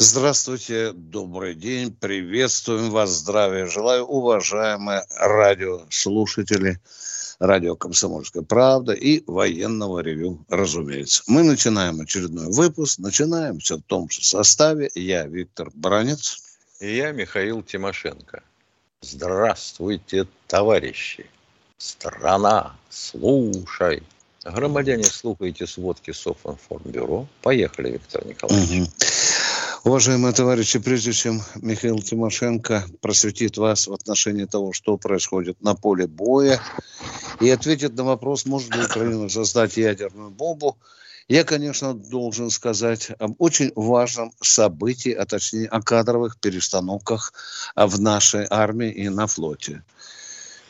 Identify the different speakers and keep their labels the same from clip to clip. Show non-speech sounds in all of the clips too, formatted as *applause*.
Speaker 1: Здравствуйте, добрый день, приветствуем вас, здравия желаю, уважаемые радиослушатели, радио «Комсомольская правда» и военного ревю, разумеется. Мы начинаем очередной выпуск, начинаем все в том же составе. Я Виктор Бранец.
Speaker 2: И я Михаил Тимошенко. Здравствуйте, товарищи! Страна, слушай! Громадяне, слухайте сводки Софинформбюро. Поехали, Виктор Николаевич. Угу.
Speaker 1: Уважаемые товарищи, прежде чем Михаил Тимошенко просветит вас в отношении того, что происходит на поле боя, и ответит на вопрос, может ли Украина создать ядерную бомбу, я, конечно, должен сказать об очень важном событии, а точнее о кадровых перестановках в нашей армии и на флоте.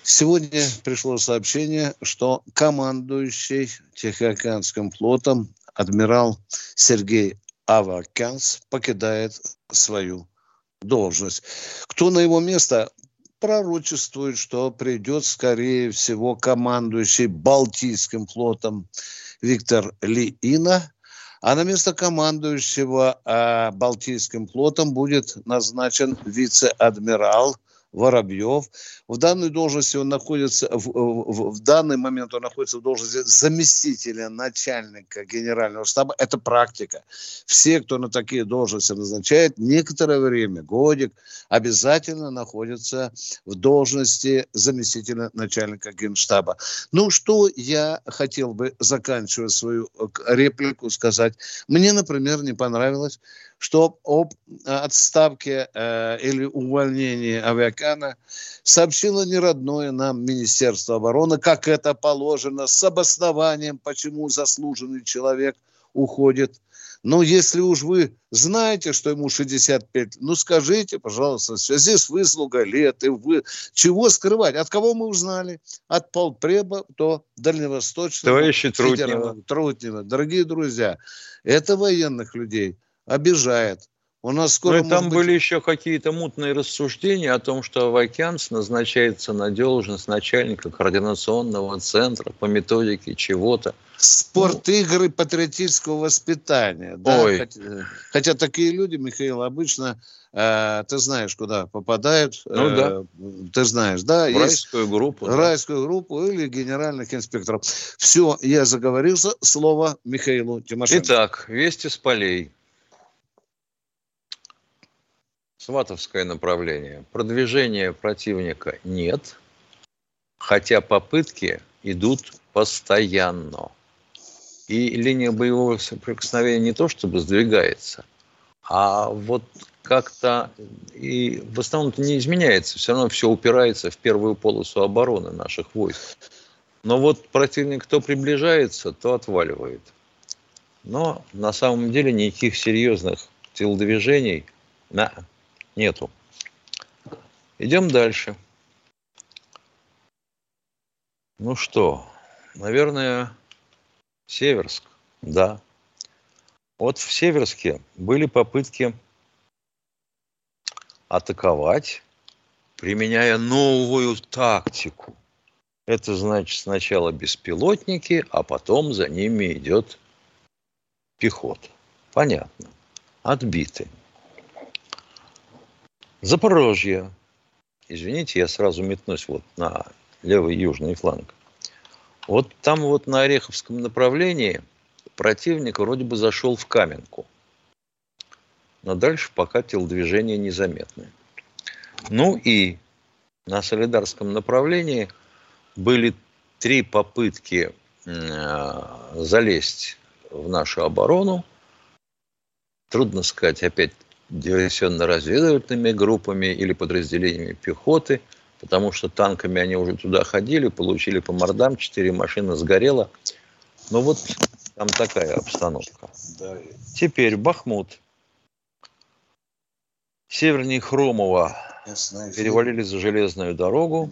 Speaker 1: Сегодня пришло сообщение, что командующий Тихоокеанским флотом адмирал Сергей Авакянс покидает свою должность. Кто на его место пророчествует, что придет, скорее всего, командующий Балтийским флотом Виктор Лиина, а на место командующего э, Балтийским флотом будет назначен вице-адмирал Воробьев. В данной должности он находится, в, в, в данный момент он находится в должности заместителя начальника генерального штаба. Это практика. Все, кто на такие должности назначает, некоторое время, годик, обязательно находятся в должности заместителя начальника генштаба. Ну, что я хотел бы, заканчивая свою э, реплику, сказать. Мне, например, не понравилось, что об э, отставке э, или увольнении Авиакана сообщило неродное нам Министерство обороны, как это положено, с обоснованием, почему заслуженный человек уходит. Но если уж вы знаете, что ему 65, ну скажите, пожалуйста, в связи с выслугой лет, и вы... чего скрывать? От кого мы узнали? От полпреба до дальневосточного.
Speaker 2: Товарищи Трутнева.
Speaker 1: Трутнева. Дорогие друзья, это военных людей – обижает. У нас скоро...
Speaker 2: Ну, там быть... были еще какие-то мутные рассуждения о том, что Авакянс назначается на должность начальника координационного центра по методике чего-то.
Speaker 1: Спорт-игры ну... патриотического воспитания. Да? Ой. Хотя, хотя такие люди, Михаил, обычно э, ты знаешь, куда попадают.
Speaker 2: Ну
Speaker 1: э, да. Ты знаешь, да?
Speaker 2: В райскую группу.
Speaker 1: Райскую да. группу или генеральных инспекторов. Все, я заговорился. Слово Михаилу Тимошенко.
Speaker 2: Итак, вести с полей. Сватовское направление. Продвижения противника нет, хотя попытки идут постоянно. И линия боевого соприкосновения не то чтобы сдвигается, а вот как-то и в основном это не изменяется. Все равно все упирается в первую полосу обороны наших войск. Но вот противник то приближается, то отваливает. Но на самом деле никаких серьезных телодвижений на нету. Идем дальше. Ну что, наверное, Северск, да. Вот в Северске были попытки атаковать, применяя новую тактику. Это значит сначала беспилотники, а потом за ними идет пехота. Понятно. Отбиты. Запорожье. Извините, я сразу метнусь вот на левый южный фланг. Вот там вот на Ореховском направлении противник вроде бы зашел в Каменку. Но дальше пока телодвижения незаметны. Ну и на Солидарском направлении были три попытки э, залезть в нашу оборону. Трудно сказать, опять диверсионно-разведывательными группами или подразделениями пехоты, потому что танками они уже туда ходили, получили по мордам, четыре машины сгорело. Ну вот там такая обстановка. Теперь Бахмут. Севернее Хромова перевалили за железную дорогу,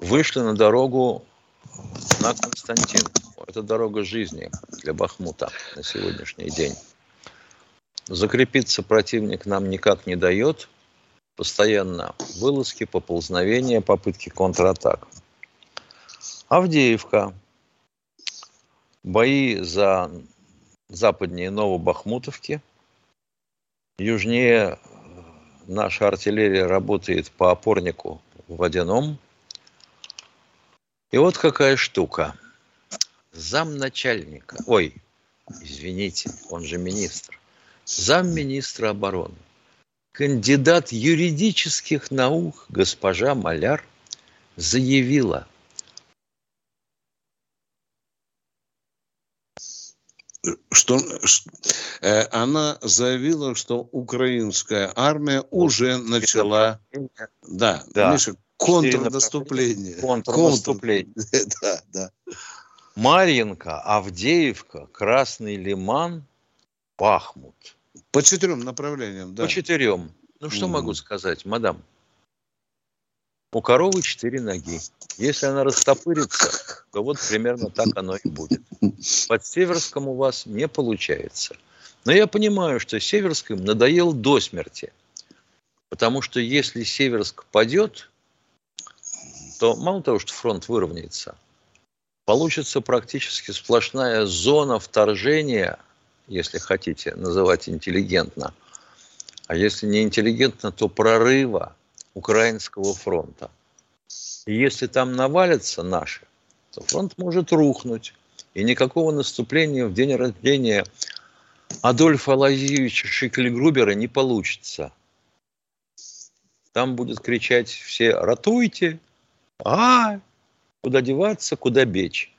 Speaker 2: вышли на дорогу на Константин. Это дорога жизни для Бахмута на сегодняшний день. Закрепиться противник нам никак не дает. Постоянно вылазки, поползновения, попытки контратак. Авдеевка. Бои за западнее Новобахмутовки. Южнее наша артиллерия работает по опорнику водяном. И вот какая штука. Замначальника, ой, извините, он же министр, замминистра обороны, кандидат юридических наук госпожа Маляр заявила,
Speaker 1: что э, она заявила, что украинская армия уже начала, да, да. Миша, контрнаступление.
Speaker 2: Контрнаступление. *laughs* да, да. Марьинка, Авдеевка, Красный Лиман, Бахмут.
Speaker 1: По четырем направлениям, да.
Speaker 2: По четырем. Ну, что mm. могу сказать, мадам? У коровы четыре ноги. Если она растопырится, то вот примерно так оно и будет. Под Северском у вас не получается. Но я понимаю, что Северским надоел до смерти. Потому что если Северск падет, то мало того, что фронт выровняется, получится практически сплошная зона вторжения, если хотите называть интеллигентно, а если не интеллигентно, то прорыва Украинского фронта. И если там навалятся наши, то фронт может рухнуть. И никакого наступления в день рождения Адольфа Алазиевича Шикльгрубера не получится. Там будет кричать все «Ратуйте!» А, куда деваться, куда бечь.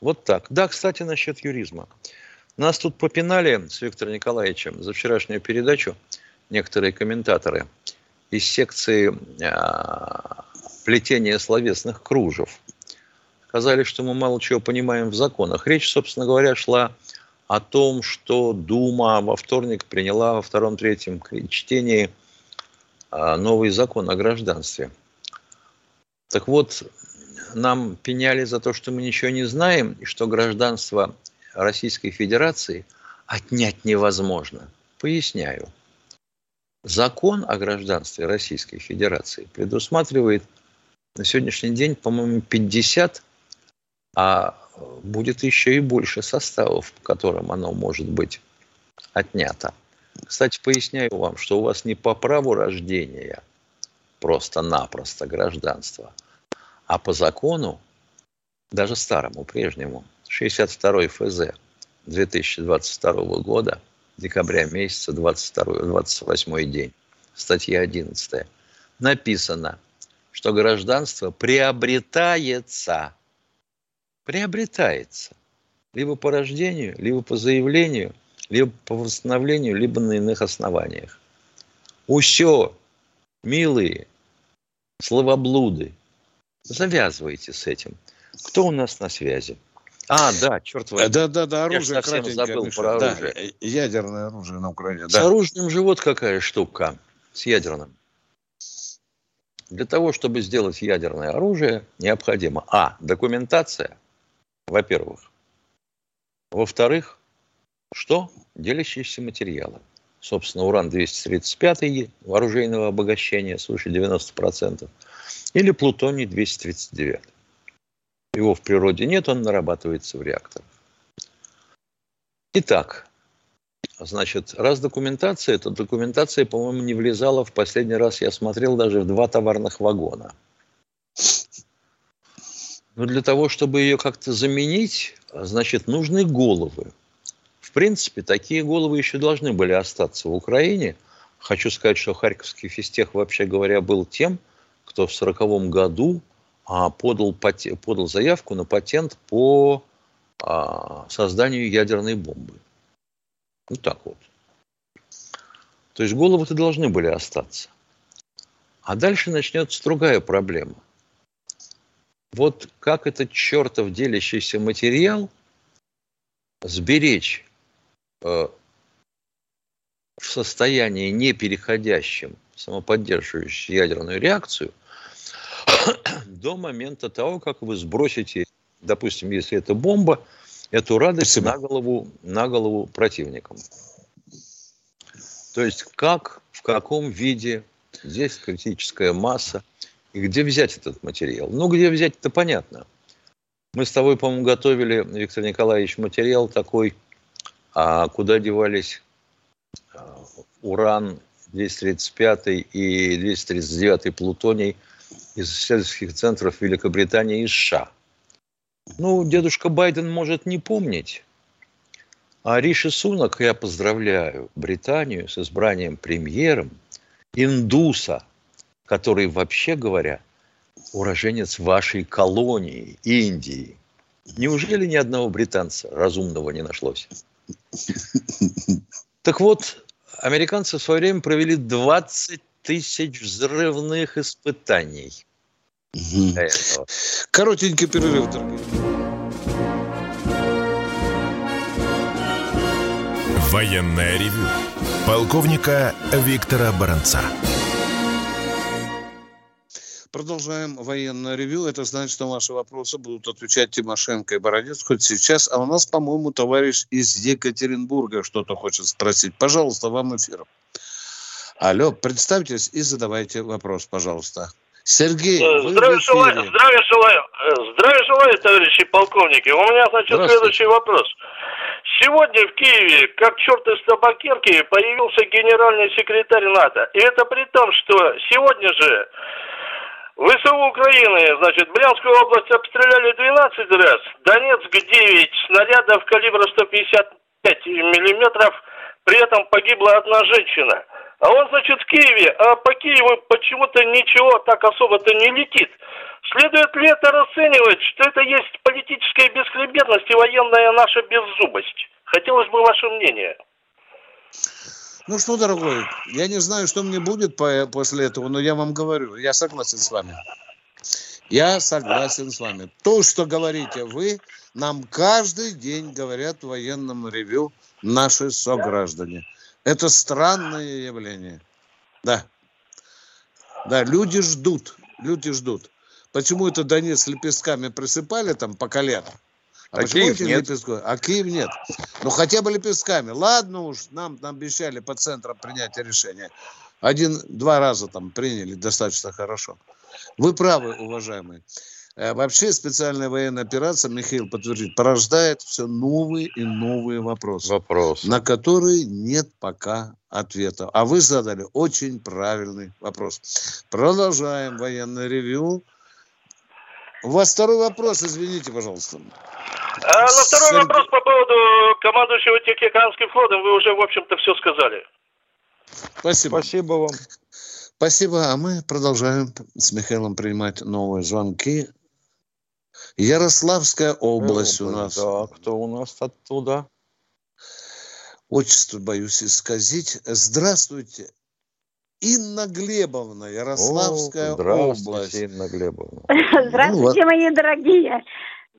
Speaker 2: Вот так. Да, кстати, насчет юризма. Нас тут попинали с Виктором Николаевичем за вчерашнюю передачу некоторые комментаторы – из секции а, плетения словесных кружев. Сказали, что мы мало чего понимаем в законах. Речь, собственно говоря, шла о том, что Дума во вторник приняла во втором-третьем чтении а, новый закон о гражданстве. Так вот, нам пеняли за то, что мы ничего не знаем, и что гражданство Российской Федерации отнять невозможно. Поясняю. Закон о гражданстве Российской Федерации предусматривает на сегодняшний день, по-моему, 50, а будет еще и больше составов, по которым оно может быть отнято. Кстати, поясняю вам, что у вас не по праву рождения просто-напросто гражданство, а по закону, даже старому, прежнему, 62 ФЗ 2022 года – декабря месяца, 22, 28 день, статья 11, написано, что гражданство приобретается, приобретается либо по рождению, либо по заявлению, либо по восстановлению, либо на иных основаниях. Усё, милые, словоблуды, завязывайте с этим. Кто у нас на связи? А, да, черт возьми.
Speaker 1: Да, да, да, оружие
Speaker 2: Я совсем забыл про оружие.
Speaker 1: Да, ядерное оружие на Украине.
Speaker 2: С да. оружием же вот какая штука, с ядерным. Для того, чтобы сделать ядерное оружие, необходимо, а, документация, во-первых. Во-вторых, что? Делящиеся материалы. Собственно, уран-235 оружейного обогащения, свыше 90%, или плутоний-239. Его в природе нет, он нарабатывается в реакторах. Итак, значит, раз документация, то документация, по-моему, не влезала в последний раз, я смотрел даже в два товарных вагона. Но для того, чтобы ее как-то заменить, значит, нужны головы. В принципе, такие головы еще должны были остаться в Украине. Хочу сказать, что Харьковский физтех, вообще говоря, был тем, кто в 1940 году подал, подал заявку на патент по а, созданию ядерной бомбы. Вот так вот. То есть головы-то должны были остаться. А дальше начнется другая проблема. Вот как этот чертов делящийся материал сберечь э, в состоянии, не переходящем самоподдерживающую ядерную реакцию, до момента того, как вы сбросите, допустим, если это бомба, эту радость Спасибо. на голову, на голову противникам. То есть как, в каком виде здесь критическая масса, и где взять этот материал? Ну, где взять, это понятно. Мы с тобой, по-моему, готовили, Виктор Николаевич, материал такой, а куда девались а, уран 235 и 239 плутоний из исследовательских центров Великобритании и США. Ну, дедушка Байден может не помнить, а Риши Сунак, я поздравляю Британию с избранием премьером индуса, который, вообще говоря, уроженец вашей колонии, Индии. Неужели ни одного британца разумного не нашлось? Так вот, американцы в свое время провели 20 тысяч взрывных испытаний.
Speaker 1: Угу. Коротенький перерыв, дорогие.
Speaker 3: Военная ревю. Полковника Виктора Баранца.
Speaker 1: Продолжаем военное ревю. Это значит, что ваши вопросы будут отвечать Тимошенко и Бородец хоть сейчас. А у нас, по-моему, товарищ из Екатеринбурга что-то хочет спросить. Пожалуйста, вам эфир. Алло, представьтесь и задавайте вопрос, пожалуйста. Сергей,
Speaker 4: э, здравия желаю, здравия желаю, э, здравия желаю, товарищи полковники. У меня, значит, следующий вопрос. Сегодня в Киеве, как черт из табакерки, появился генеральный секретарь НАТО. И это при том, что сегодня же ВСУ Украины, значит, Брянскую область обстреляли 12 раз, Донецк 9 снарядов калибра 155 миллиметров, при этом погибла одна женщина. А он, значит, в Киеве, а по Киеву почему-то ничего так особо-то не летит. Следует ли это расценивать, что это есть политическая бесхребетность и военная наша беззубость? Хотелось бы ваше мнение.
Speaker 1: Ну что, дорогой, я не знаю, что мне будет по, после этого, но я вам говорю, я согласен с вами. Я согласен с вами. То, что говорите вы, нам каждый день говорят в военном ревю наши сограждане. Это странное явление. Да. Да, люди ждут. Люди ждут. Почему это Донец лепестками присыпали там по колено? А, а Киев нет? Лепестков? А Киев нет. Ну хотя бы лепестками. Ладно уж, нам, нам обещали по центрам принятия решения. Один-два раза там приняли достаточно хорошо. Вы правы, уважаемые. Э, вообще специальная военная операция, Михаил подтвердит, порождает все новые и новые вопросы,
Speaker 2: вопросы,
Speaker 1: на которые нет пока ответа. А вы задали очень правильный вопрос. Продолжаем военное ревю. У вас второй вопрос, извините, пожалуйста.
Speaker 4: А на второй Сергей... вопрос по поводу командующего Тихоокеанским флотом вы уже, в общем-то, все сказали.
Speaker 1: Спасибо. Спасибо вам. Спасибо. А мы продолжаем с Михаилом принимать новые звонки. Ярославская область у нас.
Speaker 2: Да, кто у нас оттуда?
Speaker 1: Отчество боюсь исказить. Здравствуйте. Инна Глебовна, Ярославская О, здравствуйте, область.
Speaker 2: Инна Глебовна. *laughs*
Speaker 5: Здравствуйте, ну, мои дорогие.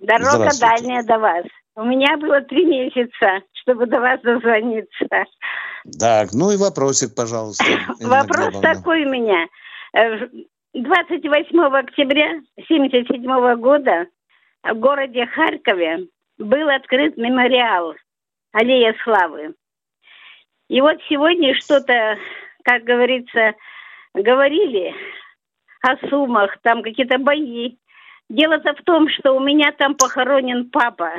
Speaker 5: Дорога дальняя до вас. У меня было три месяца, чтобы до вас дозвониться.
Speaker 1: Так, ну и вопросик, пожалуйста. *laughs*
Speaker 5: Вопрос Глебовна. такой у меня. 28 э, октября 1977 года в городе Харькове был открыт мемориал Аллея Славы. И вот сегодня что-то, как говорится, говорили о суммах, там какие-то бои. Дело-то в том, что у меня там похоронен папа.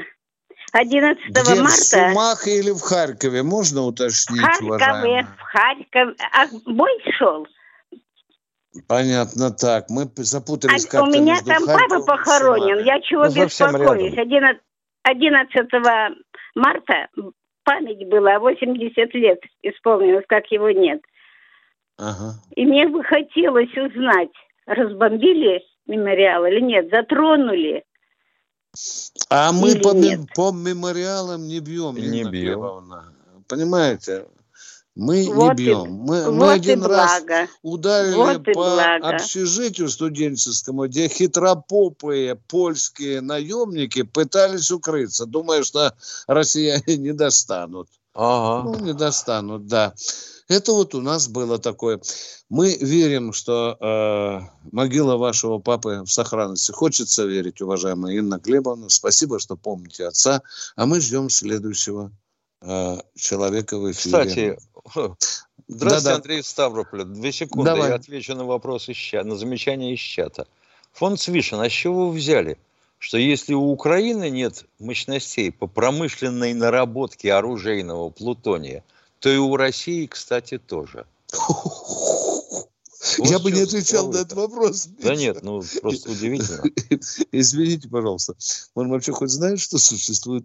Speaker 5: 11 Где, марта. В
Speaker 1: Сумах или в Харькове? Можно уточнить, В Харькове, уважаемая?
Speaker 5: в Харькове. А бой шел?
Speaker 1: Понятно, так. Мы запутались а, как-то
Speaker 5: У меня там Харьковом папа похоронен. Я чего ну, беспокоюсь? 11, 11 марта память была, 80 лет исполнилось, как его нет. Ага. И мне бы хотелось узнать, разбомбили мемориал или нет, затронули.
Speaker 1: А мы по, нет? по мемориалам не бьем, не бьем. Глебовна. Понимаете? Мы вот не бьем. Мы, вот мы один раз ударили вот по благо. общежитию студенческому, где хитропопые польские наемники пытались укрыться, думая, что россияне не достанут. Ага. Ну, не достанут, да. Это вот у нас было такое. Мы верим, что э, могила вашего папы в сохранности. Хочется верить, уважаемая Инна Глебовна. Спасибо, что помните отца. А мы ждем следующего э, человека в эфире.
Speaker 2: Кстати, *laughs* здравствуйте, да, Андрей Ставрополь. Две секунды, Давай. я отвечу на вопрос из чата, на замечание из чата. Фонд Свишин, а с чего вы взяли? что если у Украины нет мощностей по промышленной наработке оружейного плутония, то и у России, кстати, тоже. *laughs*
Speaker 1: Вот Я бы не отвечал на этот вопрос. *laughs*
Speaker 2: Да нет, ну просто удивительно. *laughs*
Speaker 1: Извините, пожалуйста. Он вообще хоть знает, что существует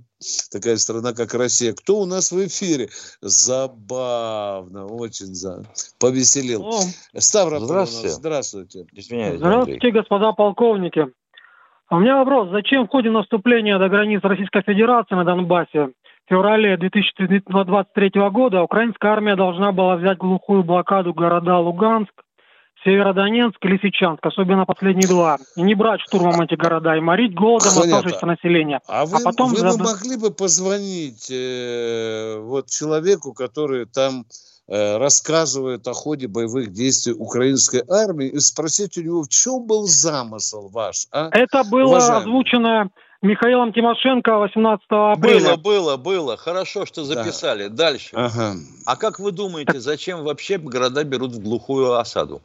Speaker 1: такая страна, как Россия? Кто у нас в эфире? Забавно, очень за... повеселил. О,
Speaker 2: Ставрополь здравствуйте.
Speaker 1: Здравствуйте.
Speaker 6: Извиняюсь, Здравствуйте, Андрей. господа полковники. У меня вопрос. Зачем в ходе наступления до границ Российской Федерации на Донбассе в феврале 2023 года украинская армия должна была взять глухую блокаду города Луганск, Северодонецк и Лисичанск, особенно последние два, и не брать штурмом эти города и морить голодом оставшееся население.
Speaker 1: А, вы, а потом вы заб... могли бы позвонить э, вот человеку, который там Э, рассказывает о ходе боевых действий украинской армии и спросить у него, в чем был замысел ваш? А?
Speaker 6: Это было Уважаемый. озвучено Михаилом Тимошенко 18 апреля.
Speaker 2: Было, было, было. Хорошо, что записали. Да. Дальше. Ага. А как вы думаете, зачем вообще города берут в глухую осаду?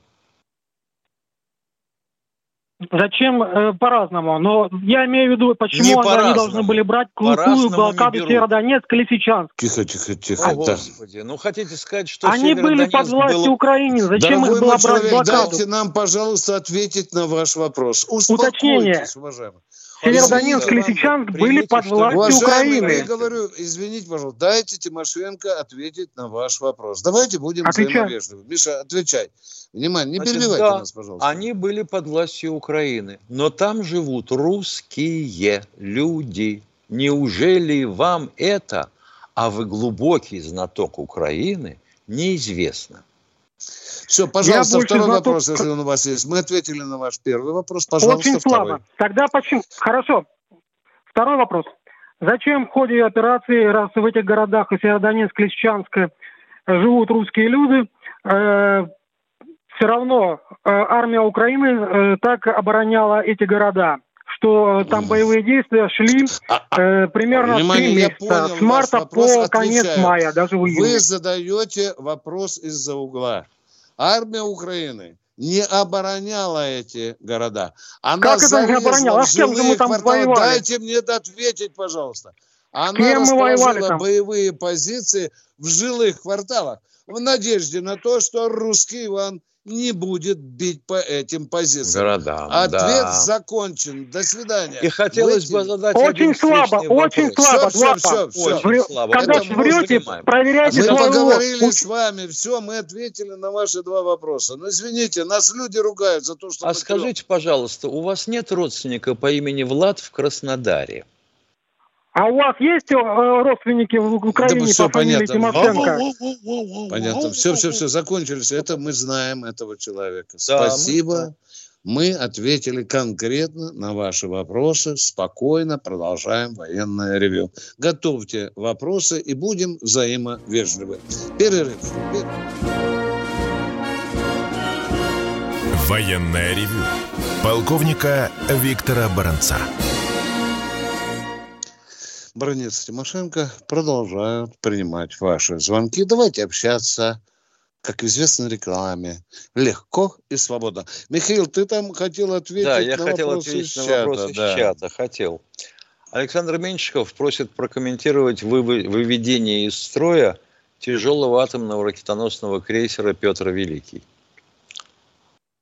Speaker 6: Зачем э, по-разному? Но я имею в виду, почему они, они должны были брать глухую блокаду Северодонецк или Лисичанск.
Speaker 1: Тихо, тихо, тихо. О,
Speaker 2: Господи, ну хотите сказать, что
Speaker 6: Они были под властью был... Украины, зачем
Speaker 1: Дорогой
Speaker 6: их было
Speaker 1: человек,
Speaker 6: брать блокаду?
Speaker 1: Дайте нам, пожалуйста, ответить на ваш вопрос.
Speaker 6: Уточнение. уважаемый. Северодонецк Лисичанск были под властью Украины.
Speaker 1: Я говорю, извините, пожалуйста, дайте Тимошенко ответить на ваш вопрос. Давайте будем взаимовежливы. Миша, отвечай. Внимание, не Значит, перебивайте да, нас, пожалуйста.
Speaker 2: Они были под властью Украины, но там живут русские люди. Неужели вам это, а вы глубокий знаток Украины, неизвестно?
Speaker 1: Все, пожалуйста, второй знаток... вопрос, если он у вас есть. Мы ответили на ваш первый вопрос. Пожалуйста,
Speaker 6: Очень слабо. Тогда почему? Хорошо. Второй вопрос. Зачем в ходе операции, раз в этих городах, и Северодонецк, Лисичанск, живут русские люди, э, все равно э, армия Украины э, так обороняла эти города, что там боевые действия шли а, а, э, примерно Внимание, три месяца, понял, с марта по конец мая, даже в
Speaker 1: июне. Вы задаете вопрос из-за угла. Армия Украины не обороняла эти города. Она
Speaker 6: как это не обороняла? А с кем же мы там кварталы. воевали?
Speaker 1: Дайте мне ответить, пожалуйста. Она кем расположила боевые позиции в жилых кварталах в надежде на то, что русский Иван не будет бить по этим позициям.
Speaker 2: Городам,
Speaker 1: Ответ да. закончен. До свидания.
Speaker 2: И хотелось бы задать
Speaker 6: Очень слабо, очень слабо.
Speaker 1: Все, все, все,
Speaker 6: очень Врё... слабо. Когда Это врете, проверяйте
Speaker 1: Мы поговорили ложь. с вами, все, мы ответили на ваши два вопроса. Но извините, нас люди ругают за то, что...
Speaker 2: А скажите, пожалуйста, у вас нет родственника по имени Влад в Краснодаре?
Speaker 6: А у вас есть э, родственники в Украине да, все по фамилии понятно.
Speaker 1: Тимошенко? Понятно. Все, все, все, закончились. Это мы знаем этого человека. Да, Спасибо. Мы... мы ответили конкретно на ваши вопросы. Спокойно продолжаем военное ревю. Готовьте вопросы и будем взаимовежливы. Перерыв. Перерыв.
Speaker 3: Военное ревю. Полковника Виктора Баранца.
Speaker 1: Бронец Тимошенко продолжают принимать ваши звонки. Давайте общаться, как известно рекламе, легко и свободно. Михаил, ты там хотел ответить
Speaker 2: да, я
Speaker 1: на
Speaker 2: хотел ответить из на чата. вопросы да. из чата. Хотел. Александр Меньшиков просит прокомментировать выведение из строя тяжелого атомного ракетоносного крейсера Петр Великий.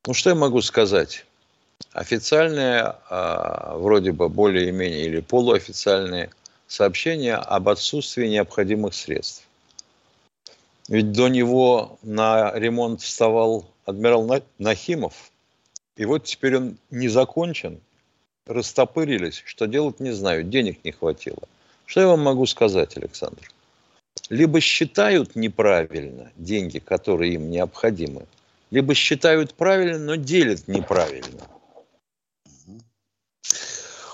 Speaker 2: Ну, что я могу сказать? Официальные, а, вроде бы более-менее, или полуофициальные – сообщение об отсутствии необходимых средств. Ведь до него на ремонт вставал адмирал Нахимов, и вот теперь он не закончен, растопырились, что делать не знаю, денег не хватило. Что я вам могу сказать, Александр? Либо считают неправильно деньги, которые им необходимы, либо считают правильно, но делят неправильно.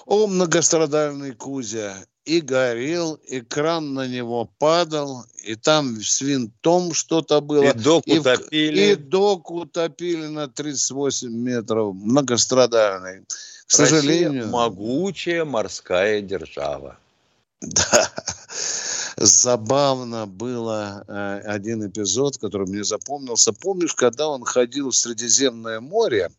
Speaker 1: О, многострадальный Кузя, и горел, и кран на него падал, и там с винтом что-то было. И
Speaker 2: док и утопили.
Speaker 1: И док утопили на 38 метров, многострадальный. К Россия сожалению...
Speaker 2: могучая морская держава.
Speaker 1: Да. Забавно было э, один эпизод, который мне запомнился. Помнишь, когда он ходил в Средиземное море,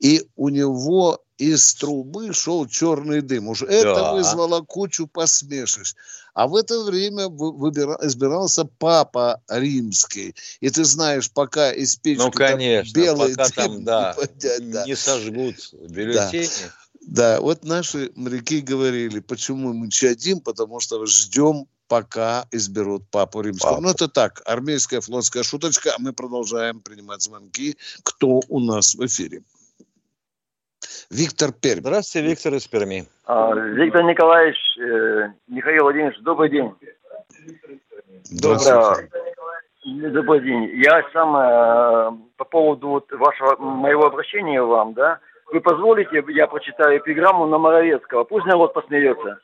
Speaker 1: и у него из трубы шел черный дым. Уж это да. вызвало кучу посмешищ. А в это время выбира, избирался папа римский. И ты знаешь, пока из печки
Speaker 2: ну, конечно, белый пока дым там, да, не, да. не сожгут бюллетени.
Speaker 1: Да. Да, вот наши моряки говорили, почему мы чадим, потому что ждем, пока изберут папу римского. Папа. Ну, это так, армейская флотская шуточка, а мы продолжаем принимать звонки. Кто у нас в эфире? Виктор Пермь.
Speaker 2: Здравствуйте, Виктор из Перми.
Speaker 7: А, Виктор Николаевич, э, Михаил Владимирович, добрый день. Добрый, добрый день. Я сам э, по поводу вот вашего моего обращения вам, да, вы позволите, я прочитаю эпиграмму на Моровецкого. Пусть народ посмеется.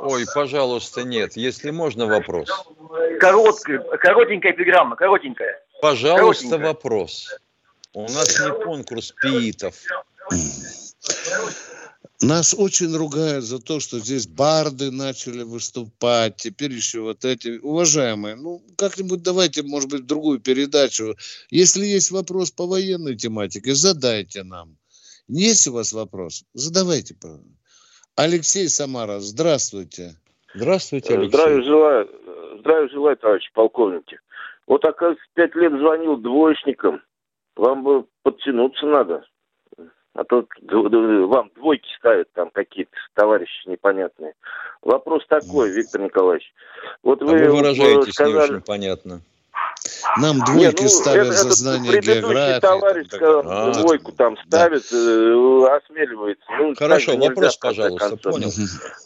Speaker 2: Ой, пожалуйста, нет. Если можно, вопрос.
Speaker 7: Короткая, коротенькая эпиграмма, коротенькая.
Speaker 2: Пожалуйста, коротенькая. вопрос. У нас не конкурс пиитов.
Speaker 1: Нас очень ругают за то, что здесь барды начали выступать, теперь еще вот эти. Уважаемые, ну, как-нибудь давайте, может быть, другую передачу. Если есть вопрос по военной тематике, задайте нам. Есть у вас вопрос? Задавайте. Алексей Самара, здравствуйте.
Speaker 2: Здравствуйте,
Speaker 8: Алексей. Здравия желаю, здравия желаю, товарищ полковники. Вот, оказывается, пять лет звонил двоечникам. Вам бы подтянуться надо. А то вам двойки ставят там какие-то товарищи непонятные. Вопрос такой, Виктор Николаевич.
Speaker 2: Вот вы, а вы выражаетесь сказали... не очень понятно.
Speaker 1: Нам двойки Нет, ну, ставят это, за знание географии.
Speaker 8: товарищ там, а, двойку там ставит, да. э, осмеливается.
Speaker 2: Ну, Хорошо, вопрос, пожалуйста, понял.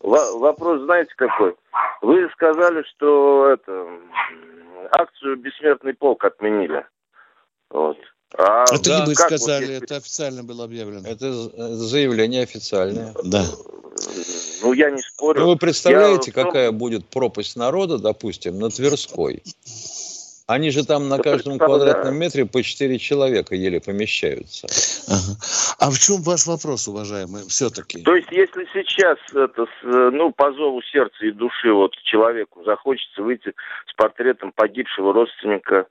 Speaker 8: В- вопрос знаете какой? Вы сказали, что это акцию «Бессмертный полк» отменили. Вот.
Speaker 1: А, это да, не вы сказали, вот, это официально было объявлено.
Speaker 2: Это заявление официальное.
Speaker 1: Да.
Speaker 8: Ну, я не спорю.
Speaker 2: Ну, вы представляете, я... какая будет пропасть народа, допустим, на Тверской? Они же там на каждом квадратном метре по четыре человека еле помещаются.
Speaker 1: Ага. А в чем ваш вопрос, уважаемый, все-таки?
Speaker 8: То есть, если сейчас это, ну, по зову сердца и души вот человеку захочется выйти с портретом погибшего родственника,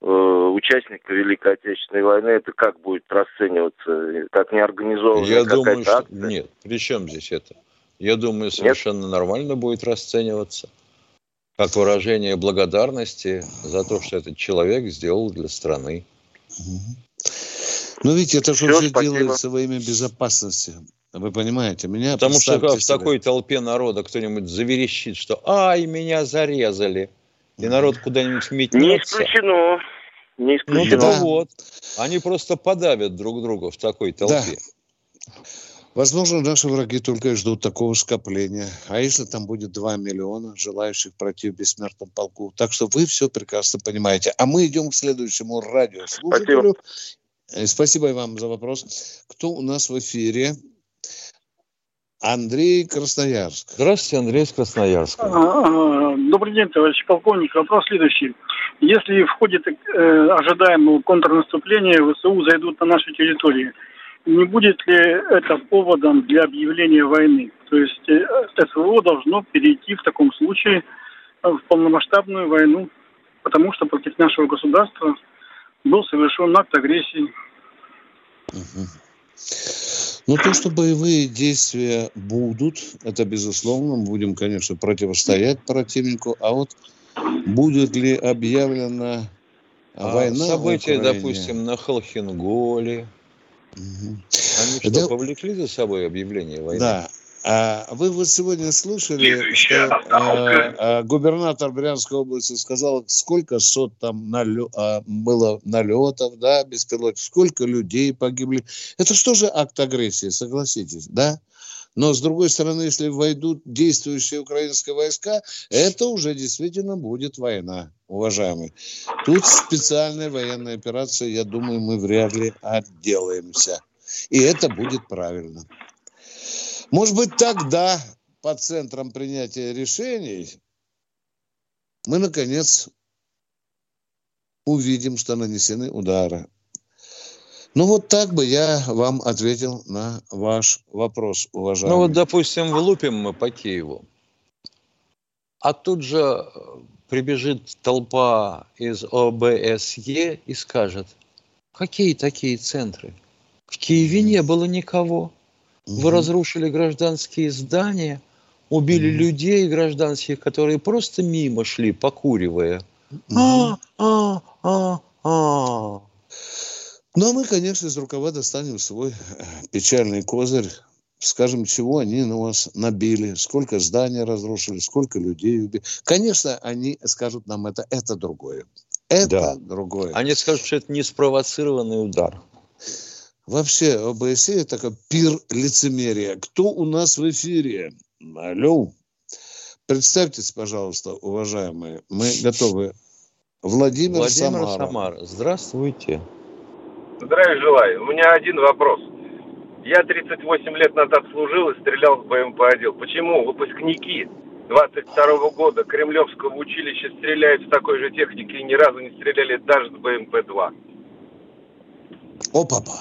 Speaker 8: участника Великой Отечественной войны, это как будет расцениваться? Как неорганизованная
Speaker 2: Я думаю, что... Акция? Нет, при чем здесь это? Я думаю, совершенно Нет? нормально будет расцениваться как выражение благодарности за то, что этот человек сделал для страны.
Speaker 1: Ну, видите, это же все делается во имя безопасности. Вы понимаете, меня
Speaker 2: Потому что в себе. такой толпе народа кто-нибудь заверещит, что «Ай, меня зарезали!» И народ куда-нибудь метнется.
Speaker 8: Не исключено. Не исключено.
Speaker 2: Ну, да. вот. Они просто подавят друг друга в такой толпе. Да.
Speaker 1: Возможно, наши враги только и ждут такого скопления. А если там будет 2 миллиона желающих пройти в бессмертном полку? Так что вы все прекрасно понимаете. А мы идем к следующему радиослушателю. Спасибо. Э, спасибо вам за вопрос. Кто у нас в эфире? Андрей Красноярск.
Speaker 2: Здравствуйте, Андрей из Красноярска.
Speaker 9: Добрый день, товарищ полковник. Вопрос следующий. Если в ходе э, ожидаемого контрнаступления ВСУ зайдут на нашу территорию, не будет ли это поводом для объявления войны? То есть э, СВО должно перейти в таком случае в полномасштабную войну, потому что против нашего государства был совершен акт агрессии.
Speaker 1: Угу. Ну, то, что боевые действия будут, это безусловно, мы будем, конечно, противостоять противнику, а вот будет ли объявлена а война
Speaker 2: События, допустим, на Холхенголе, Угу. Они что, да, повлекли за собой объявление войны?
Speaker 1: Да. А вы вот сегодня слышали, что а, а, губернатор Брянской области сказал, сколько сот там налё, а, было налетов, да, беспилотников, сколько людей погибли. Это что же акт агрессии, согласитесь, да? Но, с другой стороны, если войдут действующие украинские войска, это уже действительно будет война, уважаемый. Тут специальная военная операция, я думаю, мы вряд ли отделаемся. И это будет правильно. Может быть, тогда по центрам принятия решений, мы, наконец, увидим, что нанесены удары. Ну, вот так бы я вам ответил на ваш вопрос, уважаемый.
Speaker 2: Ну, вот, допустим, влупим мы по Киеву, а тут же э, прибежит толпа из ОБСЕ и скажет, какие такие центры? В Киеве не было никого. Вы разрушили гражданские здания, убили людей гражданских, которые просто мимо шли, покуривая. А, а, а, а.
Speaker 1: Ну, а мы, конечно, из рукава достанем свой э, печальный козырь. Скажем, чего они на вас набили, сколько зданий разрушили, сколько людей убили. Конечно, они скажут нам это, это другое. Это да. другое.
Speaker 2: Они скажут, что это не спровоцированный удар.
Speaker 1: Вообще, ОБСЕ – это такой пир лицемерия. Кто у нас в эфире? Алло. Представьтесь, пожалуйста, уважаемые. Мы готовы. Владимир,
Speaker 2: Владимир Самара. Самара. Здравствуйте.
Speaker 10: Здравия желаю. У меня один вопрос. Я 38 лет назад служил и стрелял в БМП-1. Почему выпускники 22 года Кремлевского училища стреляют с такой же техники и ни разу не стреляли даже с БМП-2?
Speaker 1: О, папа.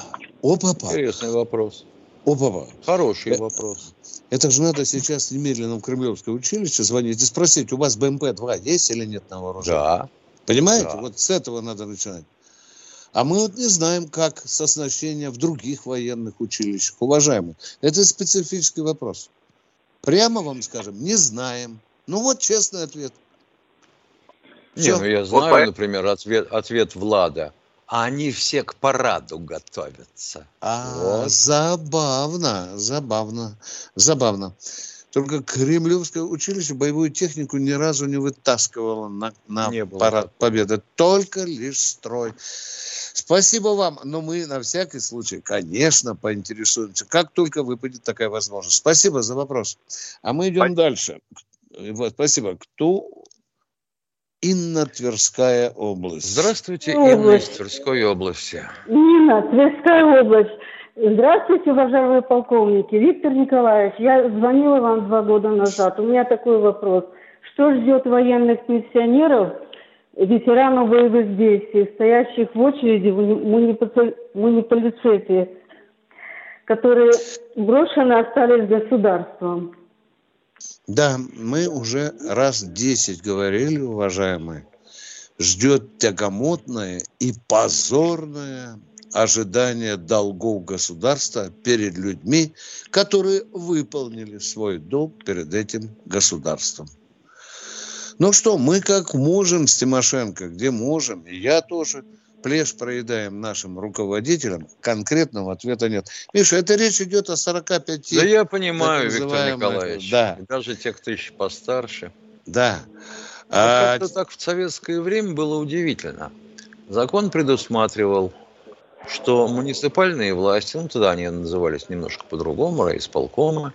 Speaker 1: О, папа.
Speaker 2: Интересный вопрос.
Speaker 1: О, папа.
Speaker 2: Хороший это, вопрос.
Speaker 1: Это же надо сейчас немедленно в Кремлевское училище звонить и спросить, у вас БМП-2 есть или нет на вооружении?
Speaker 2: Да.
Speaker 1: Понимаете? Да. Вот с этого надо начинать. А мы вот не знаем, как с оснащения в других военных училищах. Уважаемые, это специфический вопрос. Прямо вам скажем, не знаем. Ну вот честный ответ.
Speaker 2: Не, ну я знаю, вот, например, ответ, ответ Влада. А они все к параду готовятся.
Speaker 1: А, вот. забавно, забавно, забавно. Только Кремлевское училище боевую технику ни разу не вытаскивало на, на не парад победы. Только лишь строй. Спасибо вам, но мы на всякий случай, конечно, поинтересуемся, как только выпадет такая возможность. Спасибо за вопрос. А мы идем спасибо. дальше. Вот, спасибо. Кто Инна Тверская область.
Speaker 2: Здравствуйте, Инна из Тверской области.
Speaker 11: Инна, Тверская область. Здравствуйте, уважаемые полковники. Виктор Николаевич, я звонила вам два года назад. У меня такой вопрос. Что ждет военных пенсионеров – ветеранов боевых действий, стоящих в очереди в муниципалитете, которые брошены остались государством.
Speaker 1: Да, мы уже раз десять говорили, уважаемые, ждет тягомотное и позорное ожидание долгов государства перед людьми, которые выполнили свой долг перед этим государством. Ну что, мы как можем с Тимошенко, где можем, и я тоже, плешь проедаем нашим руководителям, конкретного ответа нет. Миша, это речь идет о 45...
Speaker 2: Да я понимаю, Виктор Николаевич. Да. Даже те, кто еще постарше.
Speaker 1: Да.
Speaker 2: Ну, а... Как-то так в советское время было удивительно. Закон предусматривал, что муниципальные власти, ну тогда они назывались немножко по-другому, райисполкомы,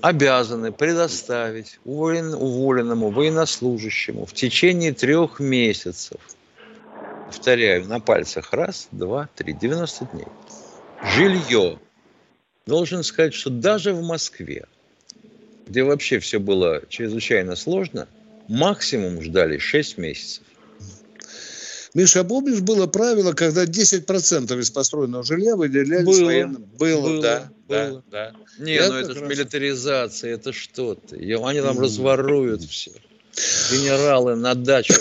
Speaker 2: обязаны предоставить уволен, уволенному военнослужащему в течение трех месяцев, повторяю, на пальцах раз, два, три, 90 дней, жилье. Должен сказать, что даже в Москве, где вообще все было чрезвычайно сложно, максимум ждали 6 месяцев.
Speaker 1: Миша, а помнишь, было правило, когда 10% из построенного жилья выделялись
Speaker 2: было,
Speaker 1: военным?
Speaker 2: Было, было, да, было. да, да. Не, Я ну это же милитаризация, это что-то. Они там разворуют все. Генералы на дачу.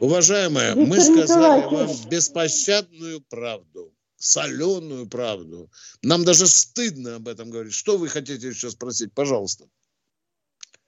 Speaker 1: Уважаемые, мы сказали вам беспощадную правду соленую правду. Нам даже стыдно об этом говорить. Что вы хотите еще спросить? Пожалуйста.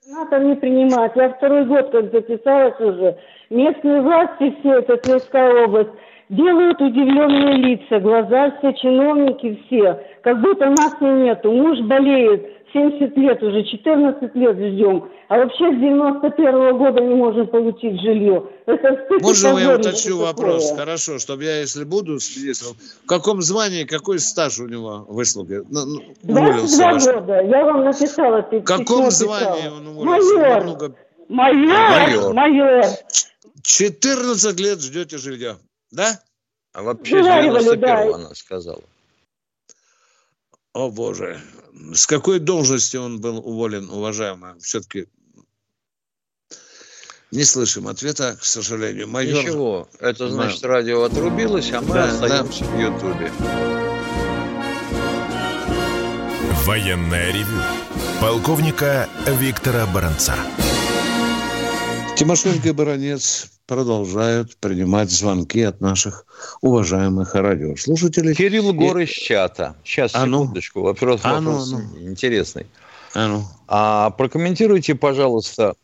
Speaker 11: НАТО не принимать. Я второй год как записалась уже. Местные власти, все, это Тверская область, делают удивленные лица, глаза все, чиновники все, как будто нас и нету. Муж болеет, 70 лет уже, 14 лет ждем. А вообще с 91 -го года не можем получить жилье. *laughs* Это
Speaker 1: стыд Можно я уточню вопрос? Такое. Хорошо, чтобы я, если буду с министром, в каком звании, какой стаж у него выслуги?
Speaker 11: Ну, 22 ну, года. Я вам написала.
Speaker 1: В каком звании он
Speaker 11: уволился? Майор. Много... Майор. Майор. Майор.
Speaker 1: 14 лет ждете жилья. Да?
Speaker 2: А вообще с 91 да. она сказала.
Speaker 1: О, Боже. С какой должности он был уволен, уважаемый? Все-таки не слышим ответа, к сожалению.
Speaker 2: Майор... Ничего, это значит, да. радио отрубилось, а мы да, остаемся да. в Ютубе.
Speaker 3: Военная ревю. Полковника Виктора Баранца.
Speaker 1: Тимошенко и Баранец продолжают принимать звонки от наших уважаемых радиослушателей.
Speaker 2: Кирилл Гор из чата. Сейчас, а ну? секундочку. Вопрос, а ну, вопрос ну. интересный. А, ну. а прокомментируйте, пожалуйста,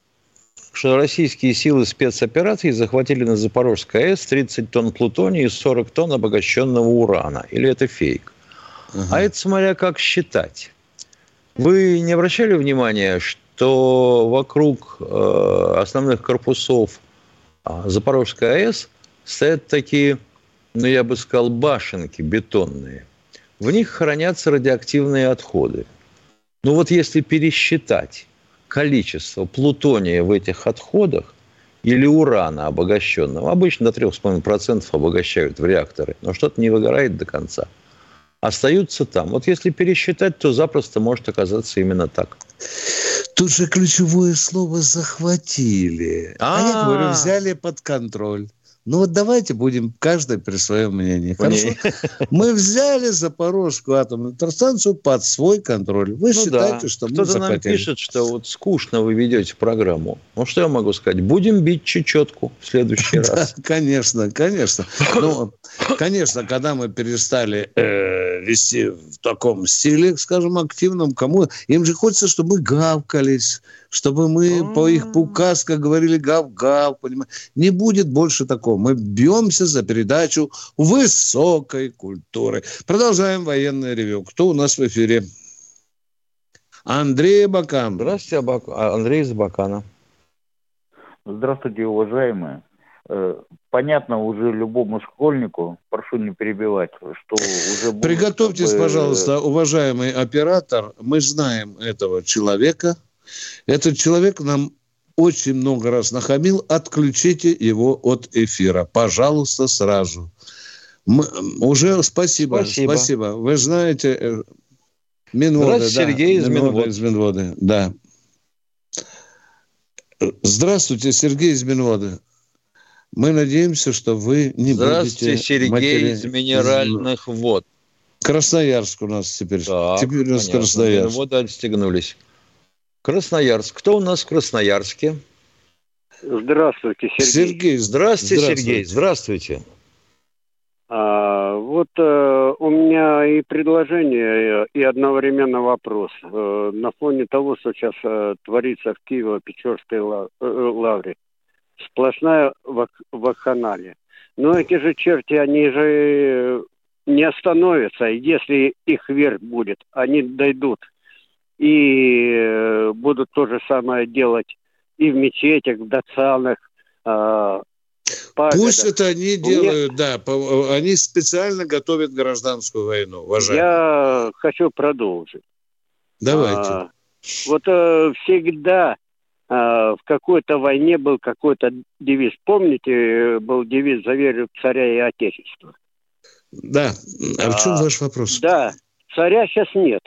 Speaker 2: что российские силы спецопераций захватили на Запорожской АЭС 30 тонн плутония и 40 тонн обогащенного урана. Или это фейк? Угу. А это смотря как считать. Вы не обращали внимания, что вокруг э, основных корпусов э, Запорожской АЭС стоят такие, ну я бы сказал, башенки бетонные. В них хранятся радиоактивные отходы. Ну вот если пересчитать количество плутония в этих отходах или урана обогащенного, обычно до 3,5% обогащают в реакторы, но что-то не выгорает до конца, остаются там. Вот если пересчитать, то запросто может оказаться именно так.
Speaker 1: Тут же ключевое слово «захватили». А, -а, -а. а я говорю, взяли под контроль. Ну вот давайте будем каждый при своем мнении. Хорошо? Мы взяли Запорожскую атомную электростанцию под свой контроль. Вы ну считаете, да. что мы
Speaker 2: Кто-то нам пишет, что вот скучно вы ведете программу. Ну что я могу сказать? Будем бить чечетку в следующий *laughs* раз.
Speaker 1: Да, конечно, конечно. Ну, конечно, когда мы перестали э, вести в таком стиле, скажем, активном, кому им же хочется, чтобы мы гавкались, чтобы мы по их указкам говорили гав-гав, понимаете? Не будет больше такого. Мы бьемся за передачу высокой культуры. Продолжаем военное ревю. Кто у нас в эфире? Андрей Бакан.
Speaker 2: Здравствуйте, а, Андрей из Бакана.
Speaker 12: Здравствуйте, уважаемые. Э, понятно уже любому школьнику, прошу не перебивать, что уже...
Speaker 1: Приготовьтесь, чтобы... пожалуйста, уважаемый оператор, мы знаем этого человека – этот человек нам очень много раз нахамил, отключите его от эфира. Пожалуйста, сразу. Мы, уже спасибо, спасибо, спасибо. Вы знаете, э, Минводы, да,
Speaker 2: Сергей из Минводы.
Speaker 1: из Минводы. Да. Здравствуйте, Сергей из Минводы. Мы надеемся, что вы не
Speaker 2: Здравствуйте,
Speaker 1: будете...
Speaker 2: Сергей матери... из Минеральных вод.
Speaker 1: Красноярск у нас теперь. Так, теперь у нас понятно. Красноярск.
Speaker 2: Минводы отстегнулись. Красноярск. Кто у нас в Красноярске?
Speaker 13: Здравствуйте, Сергей.
Speaker 2: Сергей, здравствуйте, здравствуйте. Сергей. Здравствуйте.
Speaker 13: А, вот э, у меня и предложение, и одновременно вопрос. Э, на фоне того, что сейчас э, творится в Киево-Печорской лав, э, лавре, сплошная вак- вакханалия. Но эти же черти, они же не остановятся. Если их верх будет, они дойдут и э, будут то же самое делать и в мечетях, в дацанах. Э,
Speaker 1: Пусть это они делают, меня... да, они специально готовят гражданскую войну, уважаемые.
Speaker 13: Я хочу продолжить.
Speaker 1: Давайте. А,
Speaker 13: вот э, всегда э, в какой-то войне был какой-то девиз. Помните, был девиз «За веру царя и отечества»?
Speaker 1: Да. А, а в чем ваш вопрос?
Speaker 13: Да. Царя сейчас нет.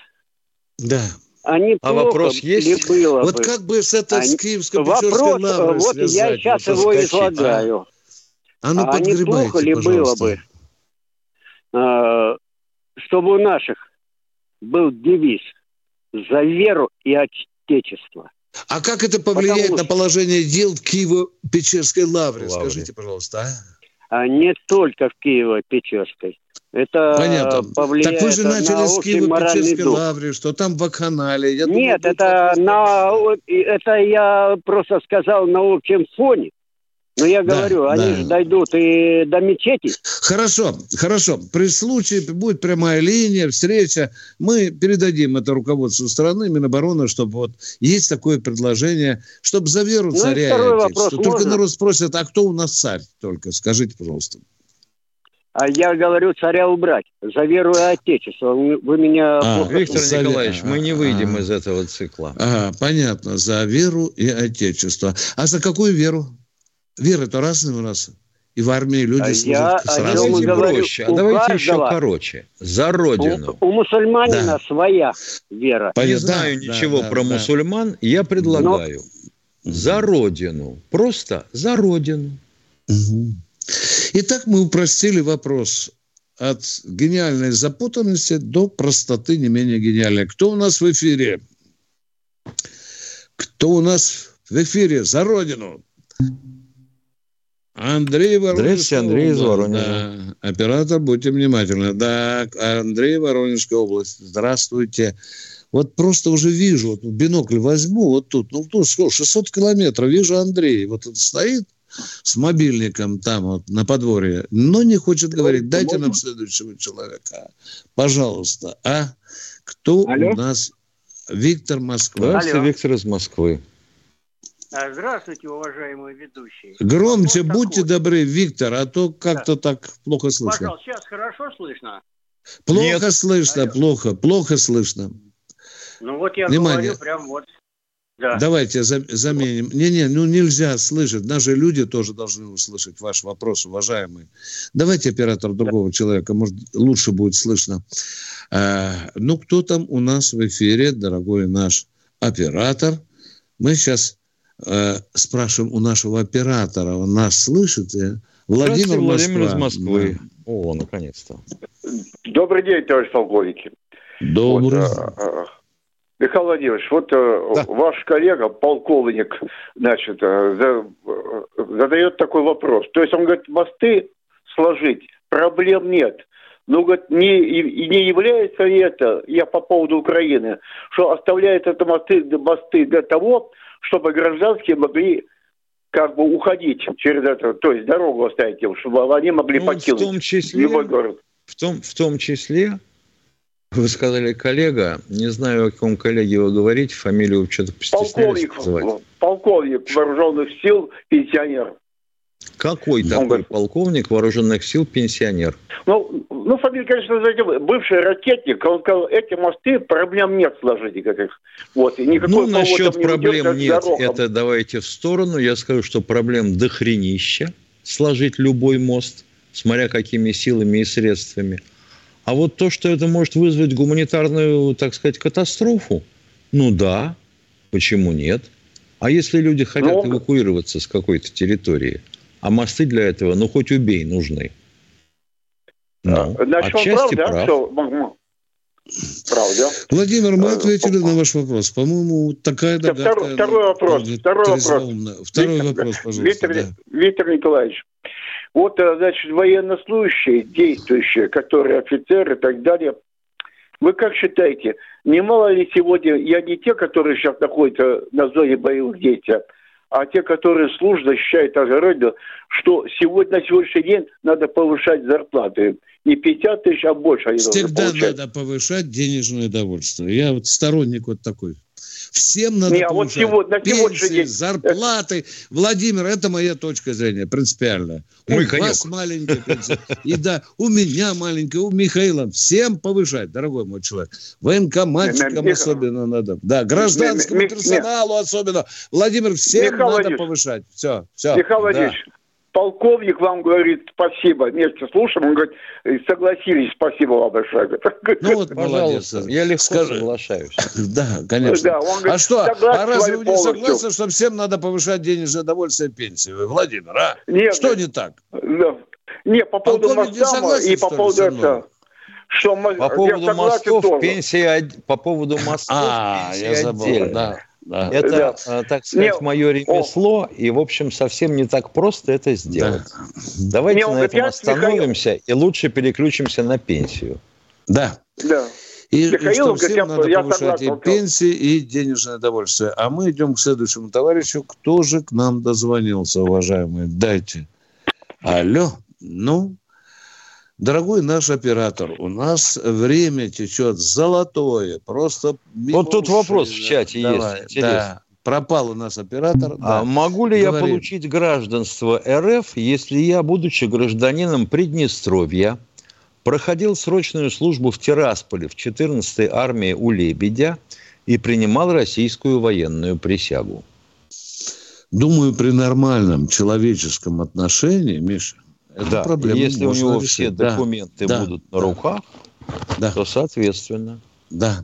Speaker 1: Да
Speaker 13: а
Speaker 2: а вопрос есть?
Speaker 1: было Вот бы? как бы с этой а, киевской Вопрос,
Speaker 13: лаврой вот связать, я сейчас его скачать, излагаю.
Speaker 1: А, а ну а неплохо
Speaker 13: ли было бы, а, чтобы у наших был девиз «За веру и отечество».
Speaker 1: А как это повлияет Потому на положение дел в Киево-Печерской лавре? лавре? Скажите, пожалуйста.
Speaker 13: А? а не только в Киево-Печерской. Это
Speaker 1: Понятно. повлияет так вы же начали на с Киево-Печерской лавры, что там вакханалия.
Speaker 13: Я Нет, думаю, это, на, это я просто сказал на общем фоне. Но я говорю, да, они да. же дойдут и до мечети.
Speaker 1: Хорошо, хорошо. При случае будет прямая линия, встреча. Мы передадим это руководству страны, Минобороны, чтобы вот есть такое предложение, чтобы за веру ну, царя. Вопрос, Только народ спросит, а кто у нас царь? Только скажите, пожалуйста.
Speaker 13: А я говорю царя убрать. За веру и отечество. Вы меня...
Speaker 2: А, Виктор за... Николаевич, мы не выйдем а, из этого цикла.
Speaker 1: Ага, понятно. За веру и отечество. А за какую веру? Веры-то разные у нас. И в армии люди
Speaker 13: А
Speaker 1: служат
Speaker 13: я
Speaker 1: с
Speaker 13: о
Speaker 1: разными
Speaker 13: чем и говорю.
Speaker 2: проще, а давайте
Speaker 13: каждого-
Speaker 2: еще короче. За родину.
Speaker 13: У, у мусульманина
Speaker 1: Да.
Speaker 13: своя вера.
Speaker 2: Не
Speaker 1: Понятно.
Speaker 2: знаю
Speaker 1: Да,
Speaker 2: ничего
Speaker 1: да,
Speaker 2: про
Speaker 1: да.
Speaker 2: мусульман, я предлагаю за родину. Просто за родину.
Speaker 1: Мгм. Итак, мы упростили вопрос от гениальной запутанности до простоты не менее гениальной. Кто у нас в эфире? Кто у нас в эфире за Родину? Андрей Воронежская
Speaker 2: Здравствуйте, Андрей из. Воронежа.
Speaker 1: Да. Оператор, будьте внимательны. Да, Андрей Воронежская область. Здравствуйте. Вот просто уже вижу, вот бинокль возьму, вот тут, ну, тут сколько, 600 километров, вижу Андрей, вот он стоит с мобильником там вот на подворье, но не хочет говорить. Дайте нам следующего человека. Пожалуйста. А кто
Speaker 13: Алло?
Speaker 1: у нас? Виктор Москва.
Speaker 2: Здравствуйте,
Speaker 13: Алло.
Speaker 2: Виктор из Москвы.
Speaker 13: А, Здравствуйте, уважаемые ведущие.
Speaker 1: Громче
Speaker 13: Вопрос
Speaker 1: будьте
Speaker 13: такой.
Speaker 1: добры, Виктор, а то как-то так плохо слышно.
Speaker 13: Пожалуйста, сейчас хорошо слышно?
Speaker 1: Плохо
Speaker 2: Нет.
Speaker 1: слышно,
Speaker 13: Алло.
Speaker 1: плохо, плохо слышно.
Speaker 13: Ну вот я
Speaker 1: Внимание.
Speaker 13: говорю прям вот. Да.
Speaker 1: Давайте за- заменим. Не-не, ну нельзя слышать. Наши люди тоже должны услышать ваш вопрос, уважаемый. Давайте оператор другого человека, может, лучше будет слышно. А, ну, кто там у нас в эфире, дорогой наш оператор? Мы сейчас э, спрашиваем у нашего оператора. Он нас слышит? Э, Владимир,
Speaker 2: Владимир из
Speaker 1: Москва.
Speaker 2: Москвы. О, наконец-то.
Speaker 14: Добрый день, товарищ полковники.
Speaker 1: Да. Добрый.
Speaker 14: Вот, а, а, Михаил Владимирович, вот э,
Speaker 2: Да.
Speaker 14: ваш коллега, полковник, значит, э, э, задает такой вопрос. То есть он говорит, мосты сложить проблем нет. Ну, говорит, не, и не является ли это, я по поводу Украины, что оставляет это мосты, мосты для того, чтобы гражданские могли как бы уходить через это, то есть дорогу оставить им, чтобы они могли
Speaker 2: Ну,
Speaker 14: покинуть
Speaker 2: в том числе,
Speaker 14: любой город.
Speaker 2: в том, в том числе, вы сказали коллега, не знаю, о каком коллеге вы говорите, фамилию что-то постеснялись
Speaker 14: полковник,
Speaker 2: называть.
Speaker 14: полковник вооруженных сил, пенсионер.
Speaker 2: Какой
Speaker 14: Он
Speaker 2: такой
Speaker 14: говорит-
Speaker 2: полковник вооруженных сил пенсионер?
Speaker 14: Ну, ну, фамилия, конечно, знаете, бывший ракетник, он сказал, эти мосты, проблем нет сложить никаких. Вот, и никакой
Speaker 2: Ну, насчет
Speaker 14: не
Speaker 2: проблем
Speaker 14: удерживать
Speaker 2: нет, это давайте в сторону. Я скажу, что проблем дохренища сложить любой мост, смотря какими силами и средствами. А вот то, что это может вызвать гуманитарную, так сказать, катастрофу, ну да, почему нет? А если люди хотят
Speaker 14: Ну,
Speaker 2: эвакуироваться с какой-то территории, а мосты для этого, ну хоть убей, нужны. Ну,
Speaker 14: Значит, он
Speaker 2: отчасти
Speaker 14: прав, да?
Speaker 2: прав.
Speaker 14: Да?
Speaker 1: Владимир, мы
Speaker 14: Э,
Speaker 1: ответили на ваш вопрос. По-моему, такая догадка...
Speaker 14: второй- второй вопрос,
Speaker 1: э,
Speaker 14: второй вопрос.
Speaker 1: Второй
Speaker 14: Виктор-
Speaker 1: вопрос, пожалуйста.
Speaker 14: Виктор,
Speaker 1: да.
Speaker 14: Виктор Николаевич, вот, э, значит, военнослужащие, действующие, которые офицеры и так далее, вы как считаете, немало ли сегодня, я не те, которые сейчас находятся на зоне боевых действий, а те, которые служат, защищают нашу Родину, что сегодня, на сегодняшний день надо повышать зарплаты. Не 50 тысяч, а больше они должны
Speaker 1: Всегда
Speaker 14: получать.
Speaker 1: надо повышать денежное довольствие. Я вот сторонник вот такой. Всем надо
Speaker 14: Не, а вот сегодня-
Speaker 1: пенсии,
Speaker 14: день-
Speaker 1: зарплаты. Владимир, это моя точка зрения, принципиальная.
Speaker 2: Мой
Speaker 1: у
Speaker 2: конек.
Speaker 1: вас маленькая пенсия. И да, у меня маленькая, у Михаила. Всем повышать, дорогой мой человек. Военкоматчикам особенно надо. Да, гражданскому персоналу особенно. Владимир, всем надо повышать. Все, все.
Speaker 14: Михаил Владимирович, полковник вам говорит спасибо. Вместе слушаем, он говорит, «Э, согласились, спасибо вам большое. *laughs*
Speaker 1: Ну вот, молодец.
Speaker 2: Пожалуйста, я легко
Speaker 1: Скажи.
Speaker 2: соглашаюсь. *laughs*
Speaker 1: Да, конечно.
Speaker 14: Да, он говорит,
Speaker 1: а что, а разве вы не согласны, что всем надо повышать денежное довольствие пенсии? Владимир, а?
Speaker 14: Нет,
Speaker 1: что
Speaker 14: нет.
Speaker 1: не так?
Speaker 14: Да. Не, по поводу
Speaker 1: Полковник не
Speaker 14: моста
Speaker 1: согласен,
Speaker 14: и по поводу этого, что мо-
Speaker 2: По поводу мостов,
Speaker 14: тоже.
Speaker 2: пенсия, од- по поводу мостов,
Speaker 1: А,
Speaker 2: пенсия
Speaker 1: я забыл.
Speaker 2: отдельная.
Speaker 1: Да, да.
Speaker 2: Это,
Speaker 14: Да.
Speaker 2: э, так сказать,
Speaker 14: Не,
Speaker 2: мое ремесло, и, в общем, совсем не так просто это сделать. Давайте
Speaker 14: Не,
Speaker 2: на этом
Speaker 14: я-
Speaker 2: остановимся и лучше переключимся на пенсию.
Speaker 1: Да.
Speaker 14: Да.
Speaker 1: И, и
Speaker 14: Михаил,
Speaker 1: что всем
Speaker 14: я-
Speaker 1: надо
Speaker 14: я
Speaker 1: повышать
Speaker 14: согласен,
Speaker 1: и пенсии, и денежное довольствие. А мы идем к следующему товарищу. Кто же к нам дозвонился, уважаемые? Дайте. Алло. Ну, дорогой наш оператор, у нас время течет золотое. Просто
Speaker 2: Вот тут
Speaker 1: ушей,
Speaker 2: вопрос в чате
Speaker 1: Давай,
Speaker 2: есть, интересно.
Speaker 1: Да. Пропал у нас оператор.
Speaker 2: А
Speaker 1: да.
Speaker 2: могу ли я
Speaker 1: Говори.
Speaker 2: получить гражданство РФ, если я, будучи гражданином Приднестровья, проходил срочную службу в Тирасполе в 14-й армии у Лебедя и принимал российскую военную присягу?
Speaker 1: Думаю, при нормальном человеческом отношении, Миша,
Speaker 2: да, проблему если у него решить. все документы да, будут да, на руках, да. то соответственно.
Speaker 1: Да.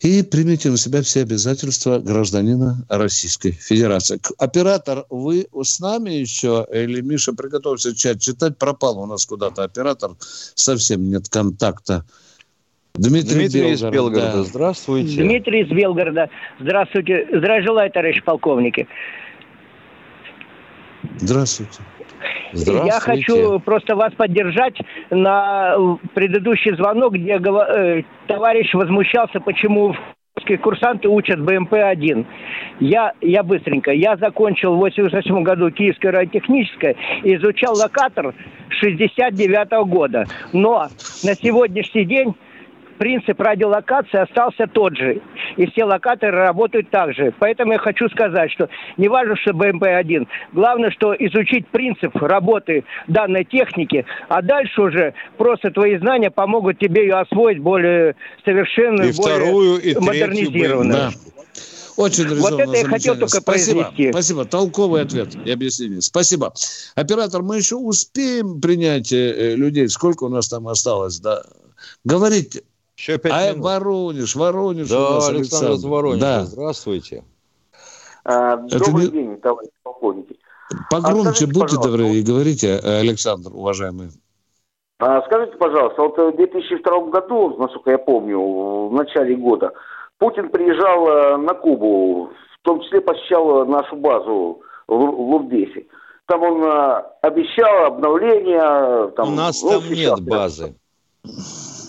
Speaker 1: И примите на себя все обязательства гражданина Российской Федерации. Оператор, вы с нами еще? Или, Миша, приготовься чат читать. Пропал у нас куда-то оператор. Совсем нет контакта.
Speaker 2: Дмитрий, Дмитрий Белгород, из Белгорода. Да. Здравствуйте.
Speaker 15: Дмитрий из Белгорода. Здравствуйте. Здравия желаю, товарищ полковники.
Speaker 1: Здравствуйте.
Speaker 15: Я хочу просто вас поддержать на предыдущий звонок, где э, товарищ возмущался, почему русские курсанты учат БМП-1. Я, я быстренько. Я закончил в 88 году Киевское радиотехническое и изучал локатор 69 -го года. Но на сегодняшний день принцип радиолокации остался тот же. И все локаторы работают так же. Поэтому я хочу сказать, что не важно, что БМП-1. Главное, что изучить принцип работы данной техники, а дальше уже просто твои знания помогут тебе ее освоить более совершенную, и более вторую, и модернизированную. Да.
Speaker 1: Очень Вот это я хотел только Спасибо. произвести. Спасибо. Толковый ответ и объяснение. Спасибо. Оператор, мы еще успеем принять э, людей. Сколько у нас там осталось? Да. Говорите. Еще пять а минут. Воронеж, Воронеж.
Speaker 2: Да, у нас Александр, Александр из Воронежа. Да. Здравствуйте.
Speaker 16: А, добрый Это... день, товарищ полковники.
Speaker 1: Погромче а скажите, будьте добры и говорите, Александр, уважаемый.
Speaker 16: А, скажите, пожалуйста, вот в 2002 году, насколько я помню, в начале года, Путин приезжал э, на Кубу, в том числе посещал нашу базу в Лурдесе. Там он э, обещал обновление. Там,
Speaker 2: У нас ну, там нет базы.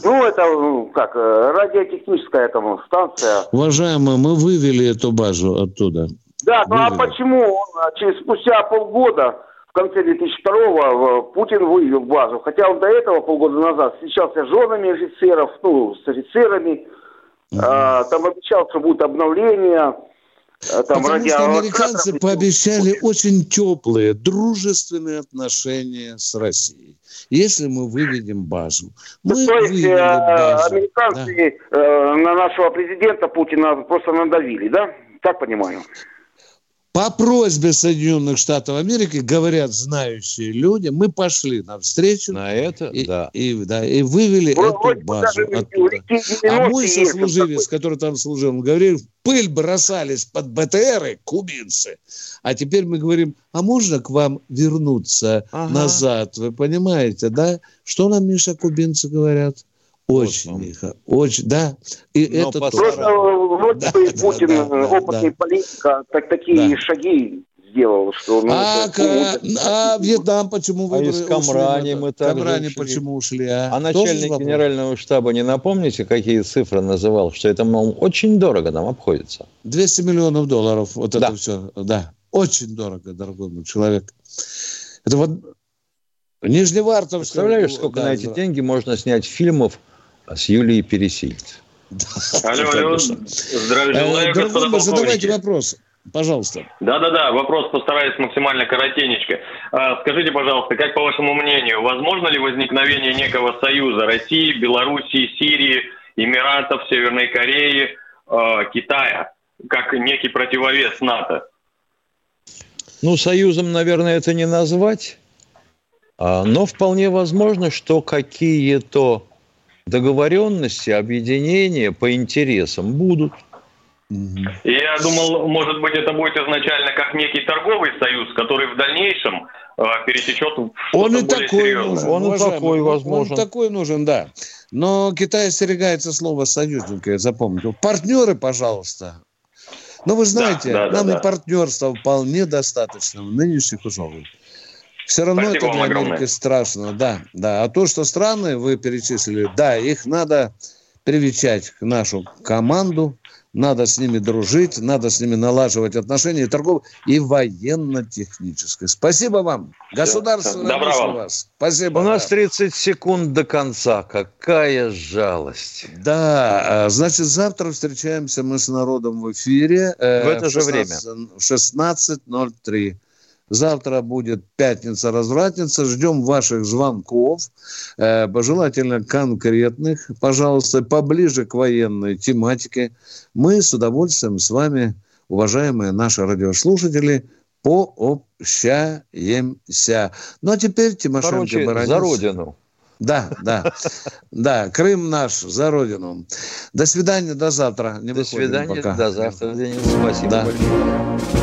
Speaker 16: Ну, это ну, как, э, радиотехническая там станция.
Speaker 1: Уважаемые, мы вывели эту базу оттуда.
Speaker 16: Да, ну а почему он а, через спустя полгода, в конце 2002-го, Путин вывел базу? Хотя он до этого, полгода назад, встречался с женами офицеров, ну, с офицерами, угу. а, там обещал, что будет обновление.
Speaker 1: А там Потому что американцы пообещали очень теплые, дружественные отношения с Россией. Если мы выведем базу. Мы
Speaker 16: То есть э, базу. американцы да. э, на нашего президента Путина просто надавили, да? Так понимаю.
Speaker 1: По просьбе Соединенных Штатов Америки, говорят знающие люди, мы пошли навстречу.
Speaker 2: На это,
Speaker 1: и,
Speaker 2: да.
Speaker 1: И, да, и вывели вот, эту базу оттуда. А мой сослуживец, который там служил, он говорил, пыль бросались под БТРы кубинцы. А теперь мы говорим, а можно к вам вернуться ага. назад? Вы понимаете, да? Что нам, Миша, кубинцы говорят? Очень вот лихо, очень, да. И Но это
Speaker 16: Просто вроде да, бы Путин, да, да, опытный да. политик, а так, такие да. шаги сделал, что... Ну,
Speaker 1: а, это, а, а Вьетнам почему
Speaker 2: выбрали? А из Камрани мы так
Speaker 1: Камрани ушли. почему ушли? А,
Speaker 2: а начальник генерального штаба, не напомните, какие цифры называл? Что это, мол, очень дорого нам обходится.
Speaker 1: 200 миллионов долларов, вот да. это все, да. Очень дорого, дорогой мой человек. Это вот Нижневартовская...
Speaker 2: Представляешь, сколько да, на эти да. деньги можно снять фильмов с Юлией Пересильд.
Speaker 17: Алло, алло. Здравия э, желаю,
Speaker 1: господа Задавайте вопрос. Пожалуйста.
Speaker 17: Да-да-да, вопрос постараюсь максимально коротенечко. А, скажите, пожалуйста, как по вашему мнению, возможно ли возникновение некого союза России, Белоруссии, Сирии, Эмиратов, Северной Кореи, а, Китая, как некий противовес НАТО?
Speaker 2: Ну, союзом, наверное, это не назвать, а, но вполне возможно, что какие-то договоренности, объединения по интересам будут.
Speaker 17: Я думал, может быть, это будет изначально как некий торговый союз, который в дальнейшем э, перетечет в
Speaker 1: Он и такой серьезное. нужен.
Speaker 2: Он и такой возможен.
Speaker 1: Он такой нужен, да. Но Китай остерегается слова союзника, я запомнил. Партнеры, пожалуйста. Но вы знаете, да, да, нам да, и партнерства вполне достаточно в нынешних условиях. Все равно Спасибо это для Америки огромное. страшно, да, да. А то, что страны вы перечислили, да, их надо привечать к нашу команду, надо с ними дружить, надо с ними налаживать отношения и торговые, и военно-технической. Спасибо вам. Государство
Speaker 17: вам.
Speaker 1: вас. Спасибо.
Speaker 2: У нас 30 секунд до конца. Какая жалость.
Speaker 1: Да, а, значит, завтра встречаемся мы с народом в эфире.
Speaker 2: Э, в это же
Speaker 1: 16,
Speaker 2: время.
Speaker 1: В 16.03. Завтра будет пятница-развратница. Ждем ваших звонков, э, пожелательно конкретных, пожалуйста, поближе к военной тематике. Мы с удовольствием с вами, уважаемые наши радиослушатели, пообщаемся. Ну, а теперь Тимошенко
Speaker 2: Короче,
Speaker 1: Баранец.
Speaker 2: за родину.
Speaker 1: Да, да, да, Крым наш, за родину. До свидания, до завтра. Не
Speaker 2: До свидания, пока. до завтра. Денис, спасибо
Speaker 1: да.
Speaker 2: большое.